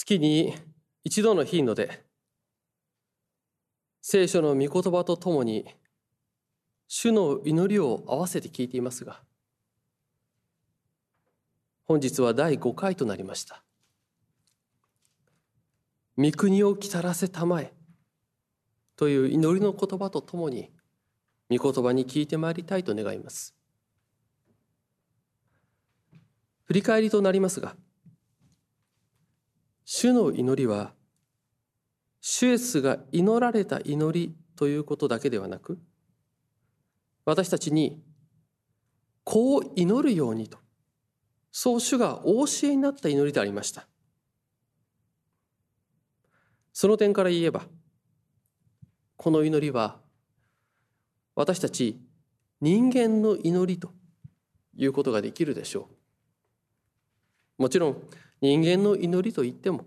月に一度の頻度で聖書の御言葉とともに主の祈りを合わせて聞いていますが本日は第5回となりました「御国を来たらせたまえ」という祈りの言葉とともに御言葉に聞いてまいりたいと願います。振り返りとなりますが主の祈りはシュエスが祈られた祈りということだけではなく私たちにこう祈るようにとそう主がお教えになった祈りでありました。その点から言えばこの祈りは私たち人間の祈りということができるでしょう。もちろん人間の祈りといっても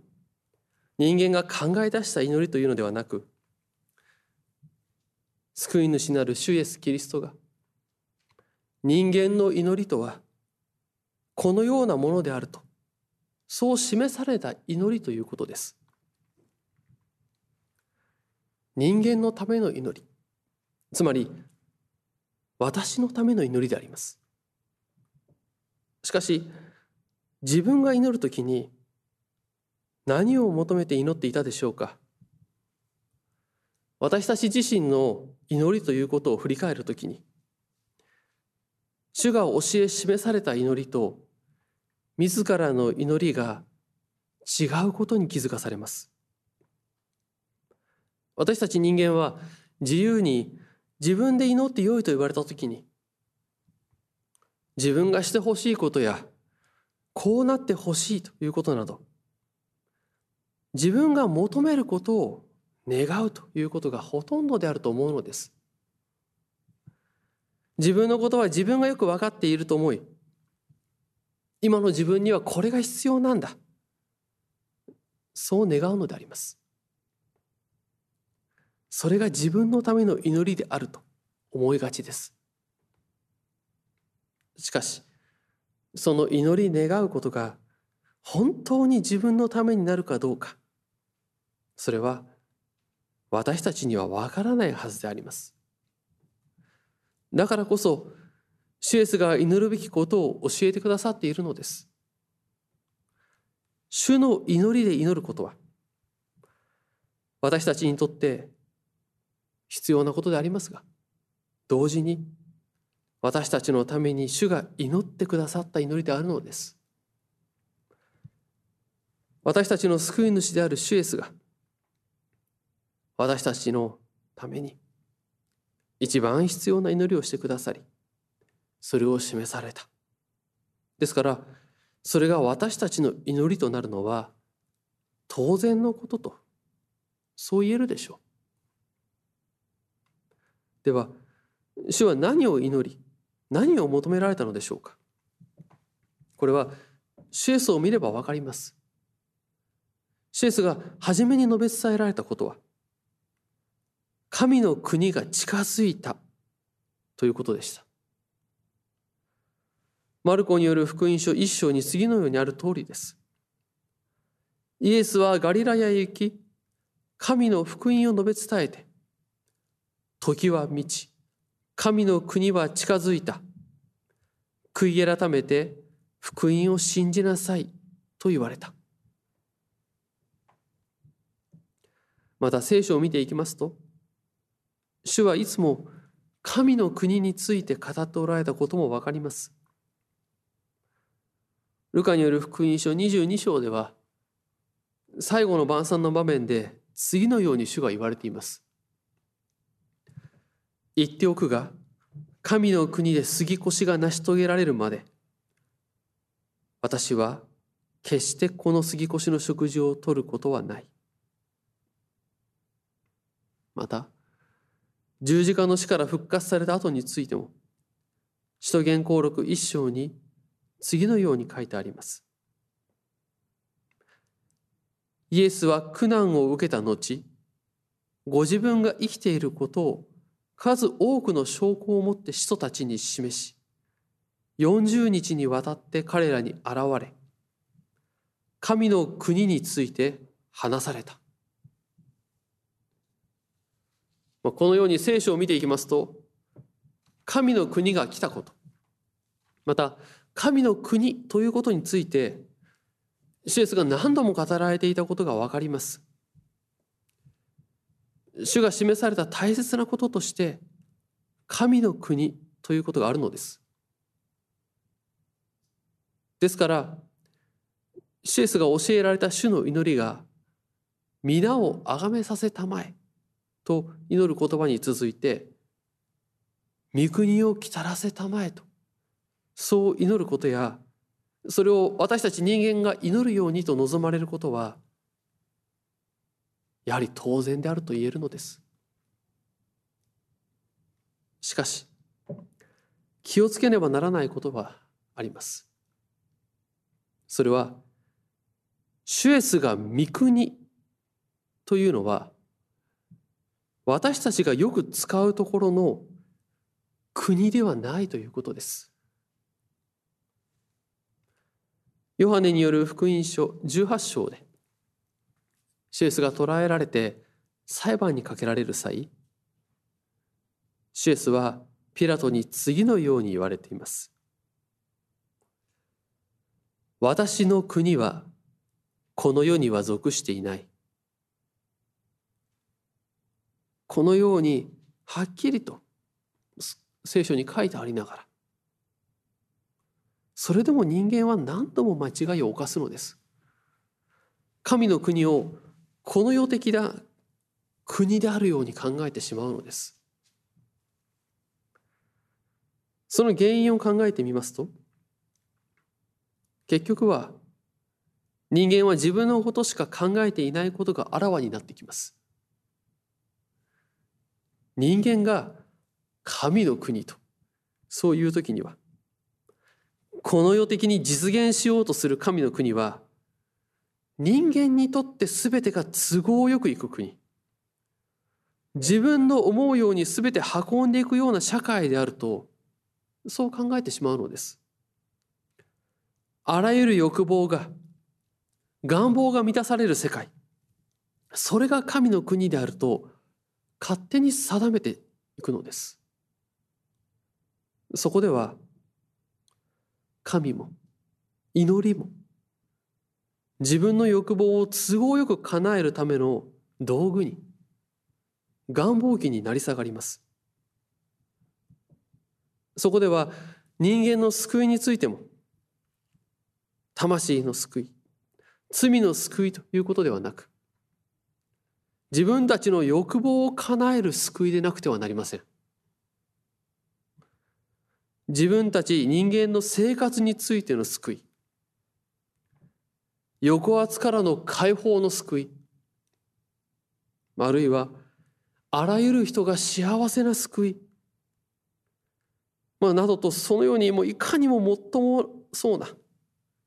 人間が考え出した祈りというのではなく救い主なる主イエス・キリストが人間の祈りとはこのようなものであるとそう示された祈りということです。人間のための祈りつまり私のための祈りであります。しかし自分が祈るときに何を求めて祈っていたでしょうか？私たち自身の祈りということを振り返るときに主が教え示された祈りと自らの祈りが違うことに気づかされます。私たち人間は自由に自分で祈ってよいと言われたときに自分がしてほしいことやこうなってほしいということなど自分が求めることを願うということがほとんどであると思うのです。自分のことは自分がよく分かっていると思い、今の自分にはこれが必要なんだ。そう願うのであります。それが自分のための祈りであると思いがちです。しかし、その祈り願うことが本当に自分のためになるかどうか、それは私たちにはわからないはずであります。だからこそ、シエスが祈るべきことを教えてくださっているのです。主の祈りで祈ることは、私たちにとって必要なことでありますが、同時に私たちのために主が祈ってくださった祈りであるのです。私たちの救い主であるシュエスが、私たちのために一番必要な祈りをしてくださりそれを示されたですからそれが私たちの祈りとなるのは当然のこととそう言えるでしょうでは主は何を祈り何を求められたのでしょうか？これはシエスを見れば分かりますシエスが初めに述べ伝えられたことは神の国が近づいたということでした。マルコによる福音書一章に次のようにある通りです。イエスはガリラヤへ行き、神の福音を述べ伝えて、時は満ち、神の国は近づいた。悔い改めて福音を信じなさいと言われた。また聖書を見ていきますと、主はいつも神の国について語っておられたこともわかります。ルカによる福音書22章では、最後の晩餐の場面で次のように主が言われています。言っておくが、神の国で杉越が成し遂げられるまで、私は決してこの杉越の食事を取ることはない。また、十字架の死から復活された後についても、使徒言行録一章に次のように書いてあります。イエスは苦難を受けた後、ご自分が生きていることを数多くの証拠を持って使徒たちに示し、40日にわたって彼らに現れ、神の国について話された。このように聖書を見ていきますと、神の国が来たこと、また神の国ということについて、シエスが何度も語られていたことがわかります。主が示された大切なこととして、神の国ということがあるのです。ですから、シエスが教えられた主の祈りが皆を崇めさせたまえと祈る言葉に続いて御国を来たらせたまえとそう祈ることやそれを私たち人間が祈るようにと望まれることはやはり当然であると言えるのですしかし気をつけねばならないことはありますそれはシュエスが御国というのは私たちがよく使うところの国ではないということです。ヨハネによる福音書18章でシュエスが捕らえられて裁判にかけられる際シュエスはピラトに次のように言われています。私の国はこの世には属していない。このようにはっきりと聖書に書いてありながらそれでも人間は何度も間違いを犯すのです。神の国をこの世的な国であるように考えてしまうのです。その原因を考えてみますと結局は人間は自分のことしか考えていないことがあらわになってきます。人間が神の国と、そういう時には、この世的に実現しようとする神の国は、人間にとって全てが都合よくいく国。自分の思うように全て運んでいくような社会であると、そう考えてしまうのです。あらゆる欲望が願望が満たされる世界それが神の国であると勝手に定めていくのですそこでは神も祈りも自分の欲望を都合よく叶えるための道具に願望機になり下がります。そこでは人間の救いについても魂の救い罪の救いということではなく自分たちの欲望を叶える救いでなくてはなりません。自分たち人間の生活についての救い抑圧からの解放の救い。あるいはあらゆる人が幸せな救い、まあ、などとそのようにもういかにももっともそうな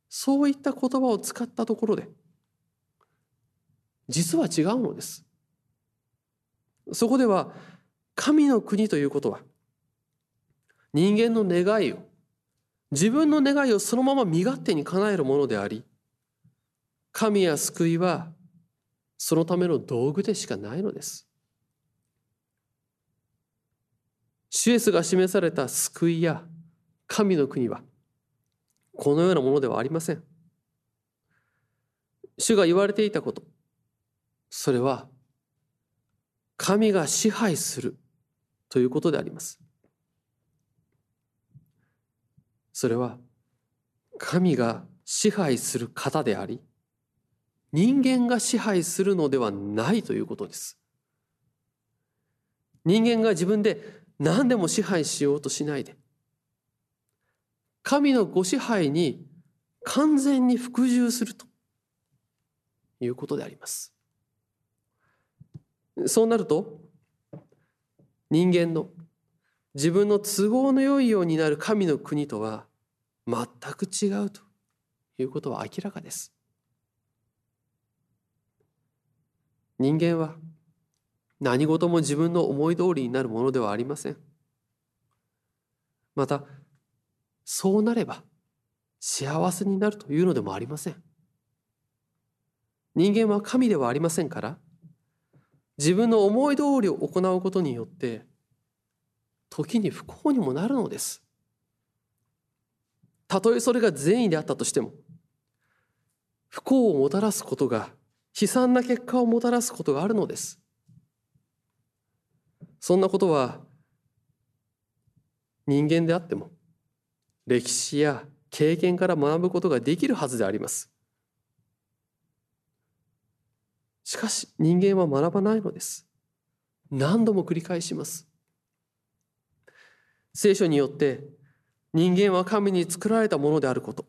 そういった言葉を使ったところで実は違うのです。そこでは神の国ということは人間の願いを自分の願いをそのまま身勝手に叶えるものであり神や救いはそのための道具でしかないのですシュエスが示された救いや神の国はこのようなものではありません。主が言われていたこと、それは神が支配するということであります。それは神が支配する方であり、人間が支配するのではないということです。人間が自分で何でも支配しようとしないで、神のご支配に完全に服従するということであります。そうなると人間の自分の都合の良いようになる神の国とは全く違うということは明らかです。人間は何事も自分の思い通りになるものではありません。またそうなれば幸せになるというのでもありません。人間は神ではありませんから自分の思い通りを行うことによって時に不幸にもなるのですたとえそれが善意であったとしても不幸をもたらすことが悲惨な結果をもたらすことがあるのです。そんなことは人間であっても歴史や経験から学ぶことができるはずであります。しかし人間は学ばないのです。何度も繰り返します。聖書によって人間は神に作られたものであること。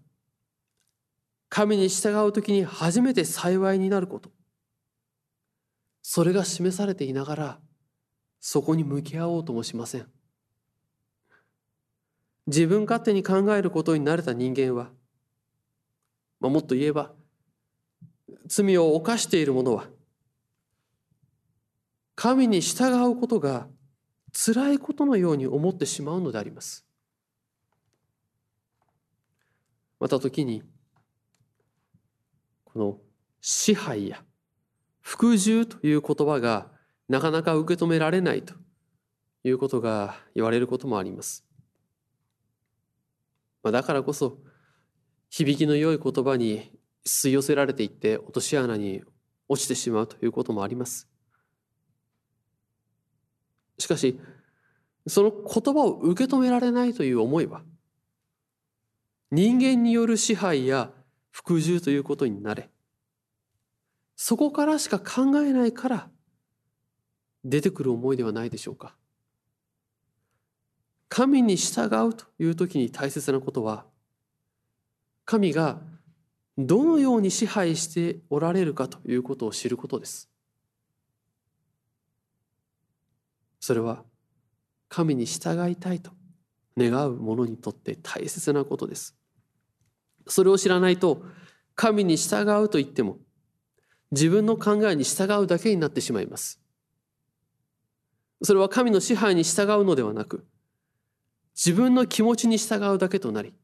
神に従う時に初めて幸いになること。それが示されていながらそこに向き合おうともしません。自分勝手に考えることに慣れた人間は、まあ、もっと言えば罪を犯している者は神に従うことが辛いことのように思ってしまうのであります。また時にこの支配や服従という言葉がなかなか受け止められないということが言われることもあります。まあだからこそ響きの良い言葉に吸い寄せられていって落とし穴に落ちてしまうということもあります。しかしその言葉を受け止められないという思いは人間による支配や服従ということになれ。そこからしか考えないから出てくる思いではないでしょうか。神に従うという時に大切なことは神がどのように支配しておられるかということを知ることです。それは神に従いたいと願う者にとって大切なことです。それを知らないと神に従うと言っても自分の考えに従うだけになってしまいます。それは神の支配に従うのではなく自分の気持ちに従うだけとなり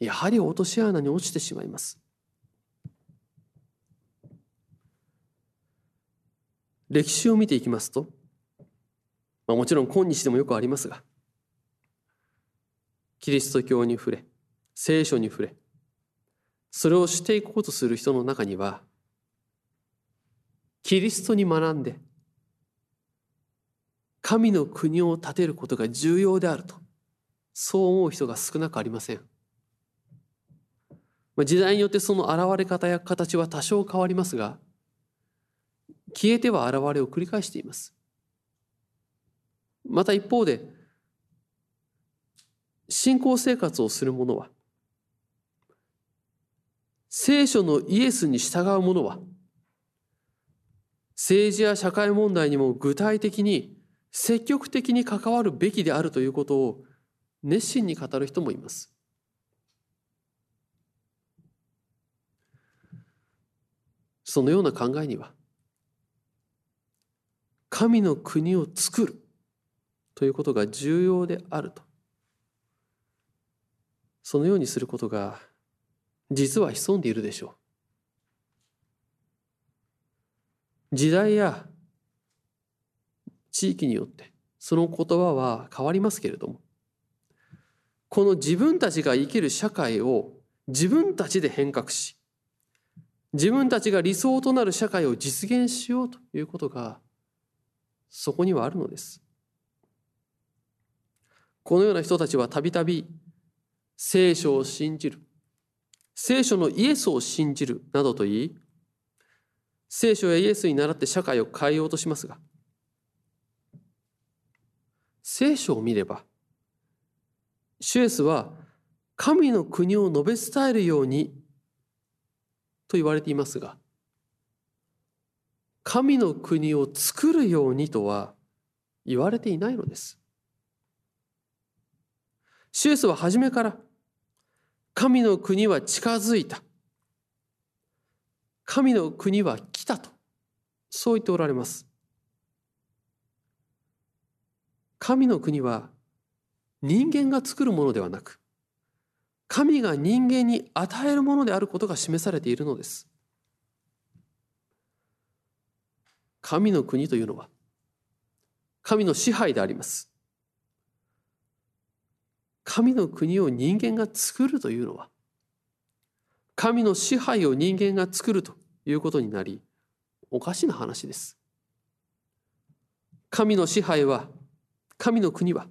やはり落とし穴に落ちてしまいます。歴史を見ていきますとまあ、もちろん今日でもよくありますがキリスト教に触れ聖書に触れ。それをしていこうとする人の中にはキリストに学んで神の国を建てることが重要であるとそう思う人が少なくありません。時代によってその現れ方や形は多少変わりますが消えては現れを繰り返しています。また一方で信仰生活をする者は聖書のイエスに従う者は政治や社会問題にも具体的に積極的に関わるべきであるということを熱心に語る人もいます。そのような考えには神の国を作るということが重要であるとそのようにすることが実は潜んでいるでしょう時代や地域によってその言葉は変わりますけれどもこの自分たちが生きる社会を自分たちで変革し自分たちが理想となる社会を実現しようということがそこにはあるのです。このような人たちはたびたび聖書を信じる聖書のイエスを信じるなどと言い聖書やイエスに倣って社会を変えようとしますが聖書を見ればシュエスは神の国を述べ伝えるようにと言われていますが神の国を作るようにとは言われていないのです。シュエスは初めから神の国は近づいた。神の国は来たと。そう言っておられます。神の国は人間が作るものではなく、神が人間に与えるものであることが示されているのです。神の国というのは、神の支配であります。神の国を人間が作るというのは神の支配を人間が作るということになりおかしな話です。神の支配は神の国は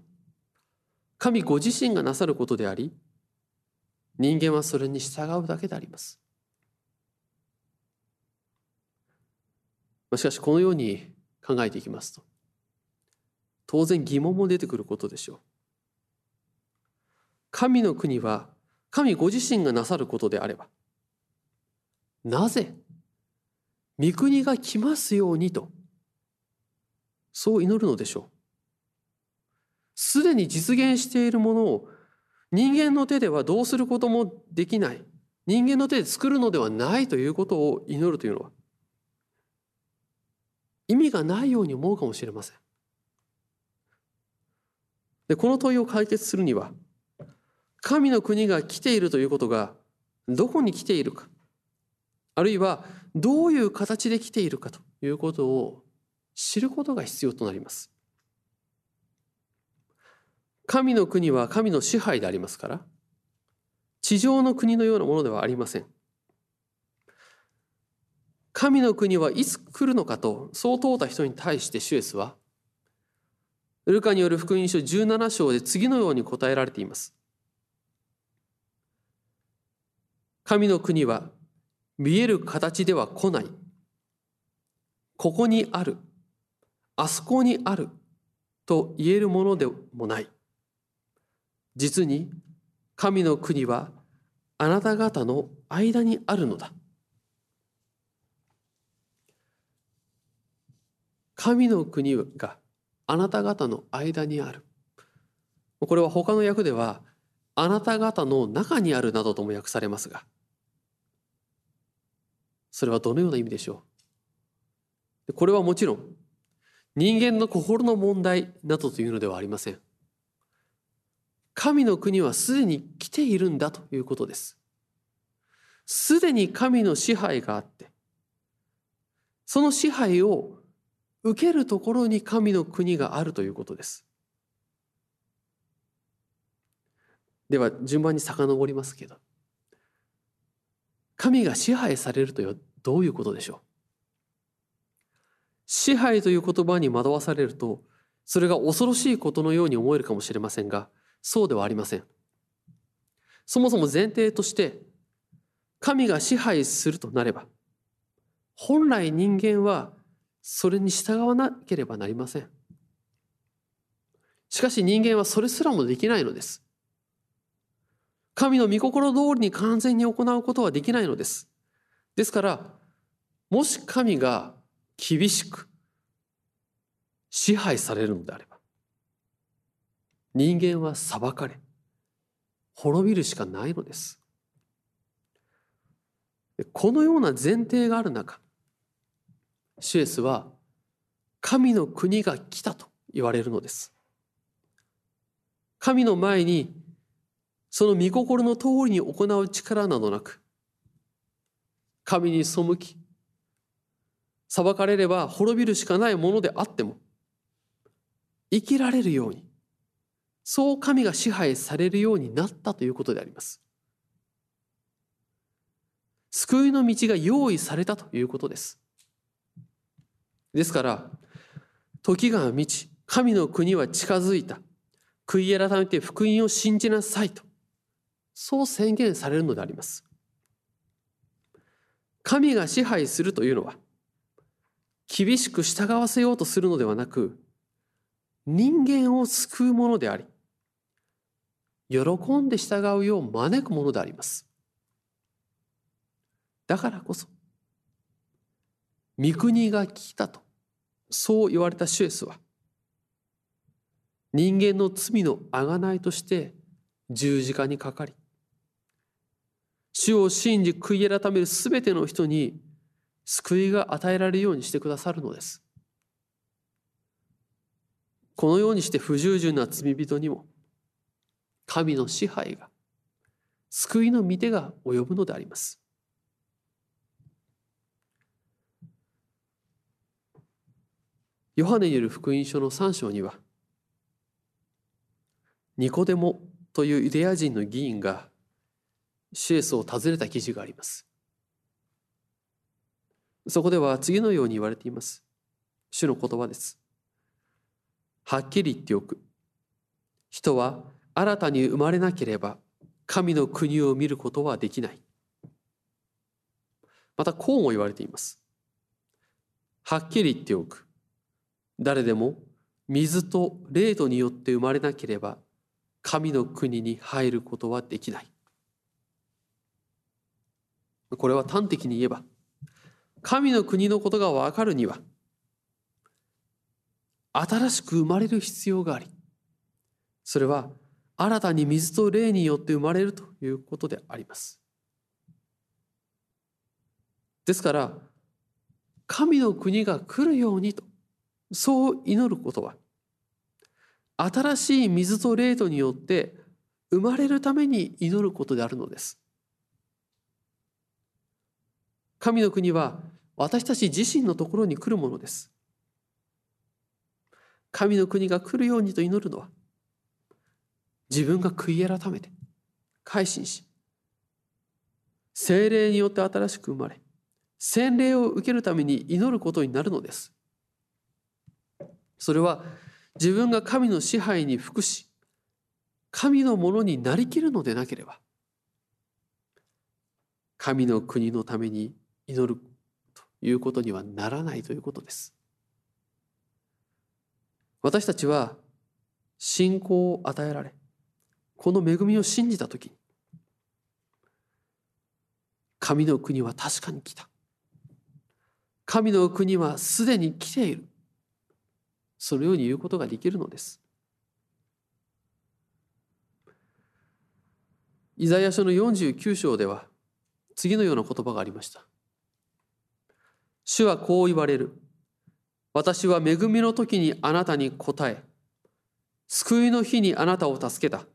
神ご自身がなさることであり人間はそれに従うだけであります。しかしこのように考えていきますと当然疑問も出てくることでしょう。神の国は神ご自身がなさることであればなぜ御国が来ますようにとそう祈るのでしょうすでに実現しているものを人間の手ではどうすることもできない人間の手で作るのではないということを祈るというのは意味がないように思うかもしれません。でこの問いを解決するには神の国が来ているということがどこに来ているかあるいはどういう形で来ているかということを知ることが必要となります。神の国は神の支配でありますから地上の国のようなものではありません。神の国はいつ来るのかとそう問うた人に対してシュエスはルカによる福音書17章で次のように答えられています。神の国は見える形では来ない。ここにある。あそこにある。と言えるものでもない。実に神の国はあなた方の間にあるのだ。神の国があなた方の間にある。これは他の訳ではあなた方の中にあるなどとも訳されますがそれはどのような意味でしょう？これはもちろん人間の心の問題などというのではありません。神の国はすでに来ているんだということです。すでに神の支配があってその支配を受けるところに神の国があるということです。では順番に遡りますけど。神が支配されるとはどういうことでしょう？支配という言葉に惑わされるとそれが恐ろしいことのように思えるかもしれませんがそうではありません。そもそも前提として神が支配するとなれば本来人間はそれに従わなければなりません。しかし人間はそれすらもできないのです。神の御心通りに完全に行うことはできないのです。ですから、もし神が厳しく支配されるのであれば、人間は裁かれ、滅びるしかないのです。このような前提がある中、シュエスは神の国が来たと言われるのです。神の前にその御心の通りに行う力などなく神に背き裁かれれば滅びるしかないものであっても生きられるようにそう神が支配されるようになったということであります。救いの道が用意されたということです。ですから、時が満ち、神の国は近づいた。悔い改めて福音を信じなさいと。そう宣言されるのであります。神が支配するというのは、厳しく従わせようとするのではなく、人間を救うものであり、喜んで従うよう招くものであります。だからこそ、御国が来たとそう言われたシュエスは人間の罪の贖いとして十字架にかかり主を信じ悔い改めるすべての人に救いが与えられるようにしてくださるのです。このようにして不従順な罪人にも神の支配が救いの御手が及ぶのであります。ヨハネによる福音書の3章にはニコデモというユダヤ人の議員がシエスを訪ねた記事があります。そこでは次のように言われています。主の言葉です。はっきり言っておく。人は新たに生まれなければ神の国を見ることはできない。またこうも言われています。はっきり言っておく。誰でも水と霊度によって生まれなければ神の国に入ることはできない。これは端的に言えば神の国のことが分かるには新しく生まれる必要がありそれは新たに水と霊によって生まれるということであります。ですから神の国が来るようにとそう祈ることは新しい水と霊とによって生まれるために祈ることであるのです。神の国は私たち自身のところに来るものです。神の国が来るようにと祈るのは自分が悔い改めて改心し精霊によって新しく生まれ洗礼を受けるために祈ることになるのです。それは自分が神の支配に服し神のものになりきるのでなければ神の国のために祈るということにはならないということです。私たちは信仰を与えられこの恵みを信じた時に神の国は確かに来た。神の国はすでに来ている。そのように言うことができるのです。イザヤ書の49章では次のような言葉がありました。主はこう言われる。私は恵みの時にあなたに答え救いの日にあなたを助けた。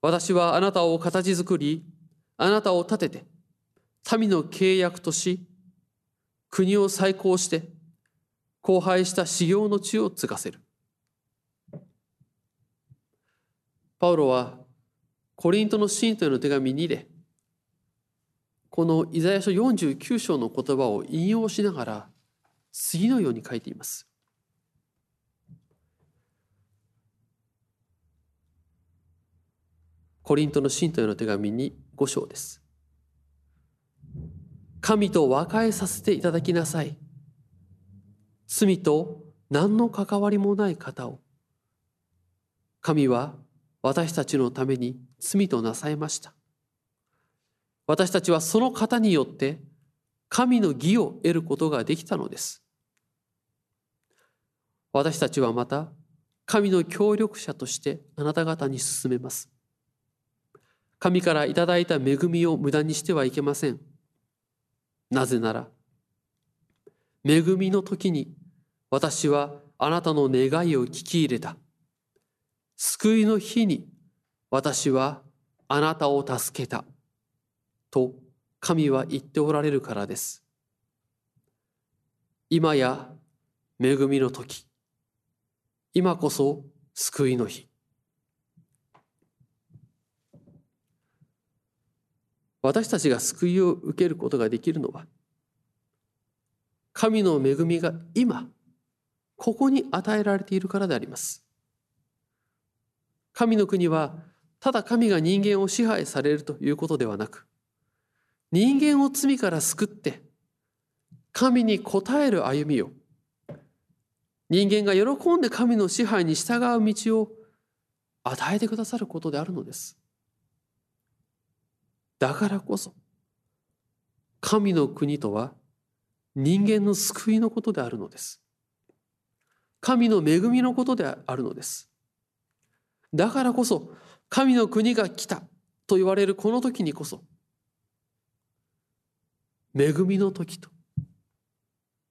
私はあなたを形作りあなたを立てて民の契約とし国を再興して荒廃した修行の地を継がせる。パウロはコリントの信徒への手紙2でこのイザヤ書49章の言葉を引用しながら次のように書いていますコリントの信徒への手紙に5章です。神と和解させていただきなさい。罪と何の関わりもない方を。神は私たちのために罪となさいました。私たちはその方によって神の義を得ることができたのです。私たちはまた神の協力者としてあなた方に進めます。神からいただいた恵みを無駄にしてはいけません。なぜなら、恵みの時に私はあなたの願いを聞き入れた。救いの日に私はあなたを助けた。と神は言っておられるからです。今や恵みの時。今こそ救いの日。私たちが救いを受けることができるのは神の恵みが今ここに与えられているからであります神の国はただ神が人間を支配されるということではなく人間を罪から救って神に応える歩みを人間が喜んで神の支配に従う道を与えてくださることであるのですだからこそ神の国とは人間の救いのことであるのです。神の恵みのことであるのです。だからこそ神の国が来たと言われるこの時にこそ恵みの時と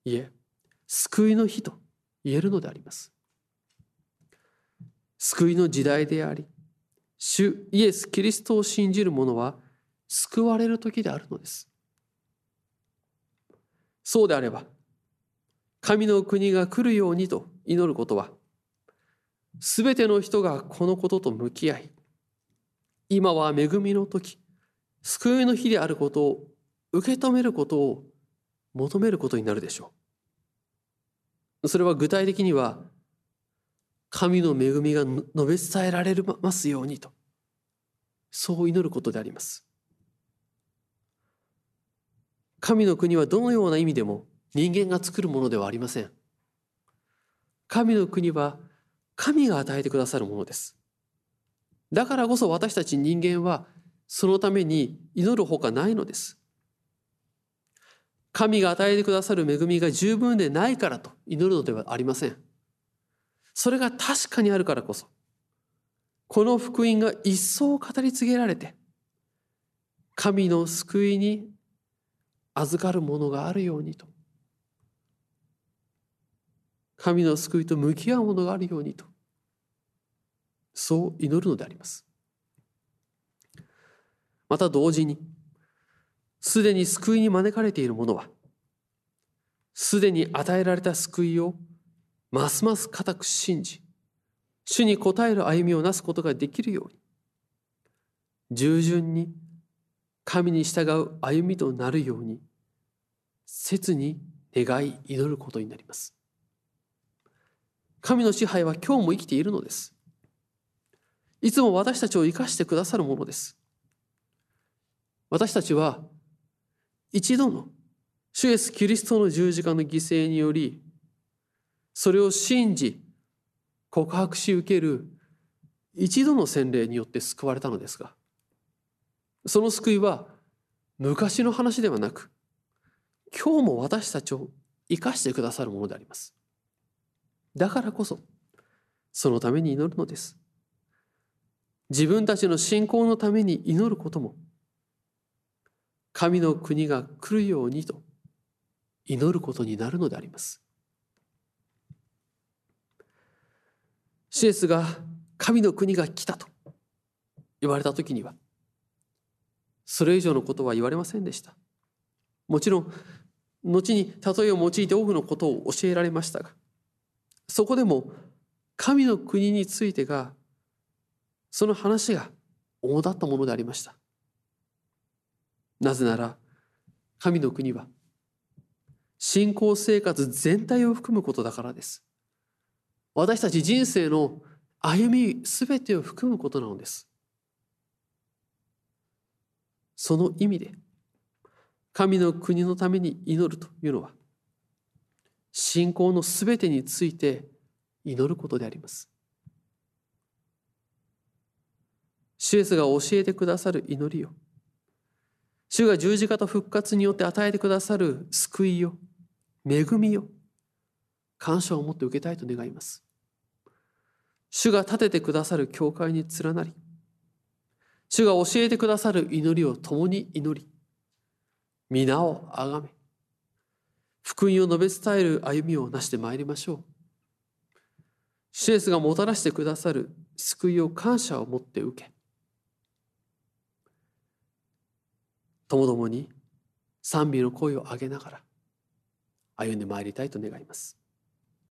いえ救いの日と言えるのであります。救いの時代であり主イエス・キリストを信じる者は救われる時であるのです。そうであれば、神の国が来るようにと祈ることは、すべての人がこのことと向き合い、今は恵みの時、救いの日であることを受け止めることを求めることになるでしょう。それは具体的には、神の恵みが述べ伝えられますようにと、そう祈ることであります。神の国はどのような意味でも人間が作るものではありません。神の国は神が与えてくださるものです。だからこそ私たち人間はそのために祈るほかないのです。神が与えてくださる恵みが十分でないからと祈るのではありません。それが確かにあるからこそ、この福音が一層語り継げられて、神の救いに預かるものがあるようにと。神の救いと向き合うものがあるようにと。そう祈るのであります。また同時に、すでに救いに招かれている者は、すでに与えられた救いをますます固く信じ、主に応える歩みをなすことができるように、従順に神に従う歩みとなるように、切に願い祈ることになります。神の支配は今日も生きているのです。いつも私たちを生かしてくださるものです。私たちは一度の主イエス・キリストの十字架の犠牲によりそれを信じ告白し受ける一度の洗礼によって救われたのですがその救いは昔の話ではなく今日も私たちを生かしてくださるものであります。だからこそそのために祈るのです。自分たちの信仰のために祈ることも神の国が来るようにと祈ることになるのであります。シエスが神の国が来たと言われた時にはそれ以上のことは言われませんでした。もちろん後に例えを用いて多くのことを教えられましたがそこでも神の国についてがその話が主だったものでありました。なぜなら神の国は信仰生活全体を含むことだからです私たち人生の歩み全てを含むことなのです。その意味で神の国のために祈るというのは信仰の全てについて祈ることであります。主イエスが教えてくださる祈りを主が十字架と復活によって与えてくださる救いを恵みを感謝を持って受けたいと願います。主が立ててくださる教会に連なり、主が教えてくださる祈りを共に祈り、皆をあがめ、福音を述べ伝える歩みをなしてまいりましょう。主イエスがもたらしてくださる救いを感謝を持って受け、ともどもに賛美の声を上げながら歩んでまいりたいと願います。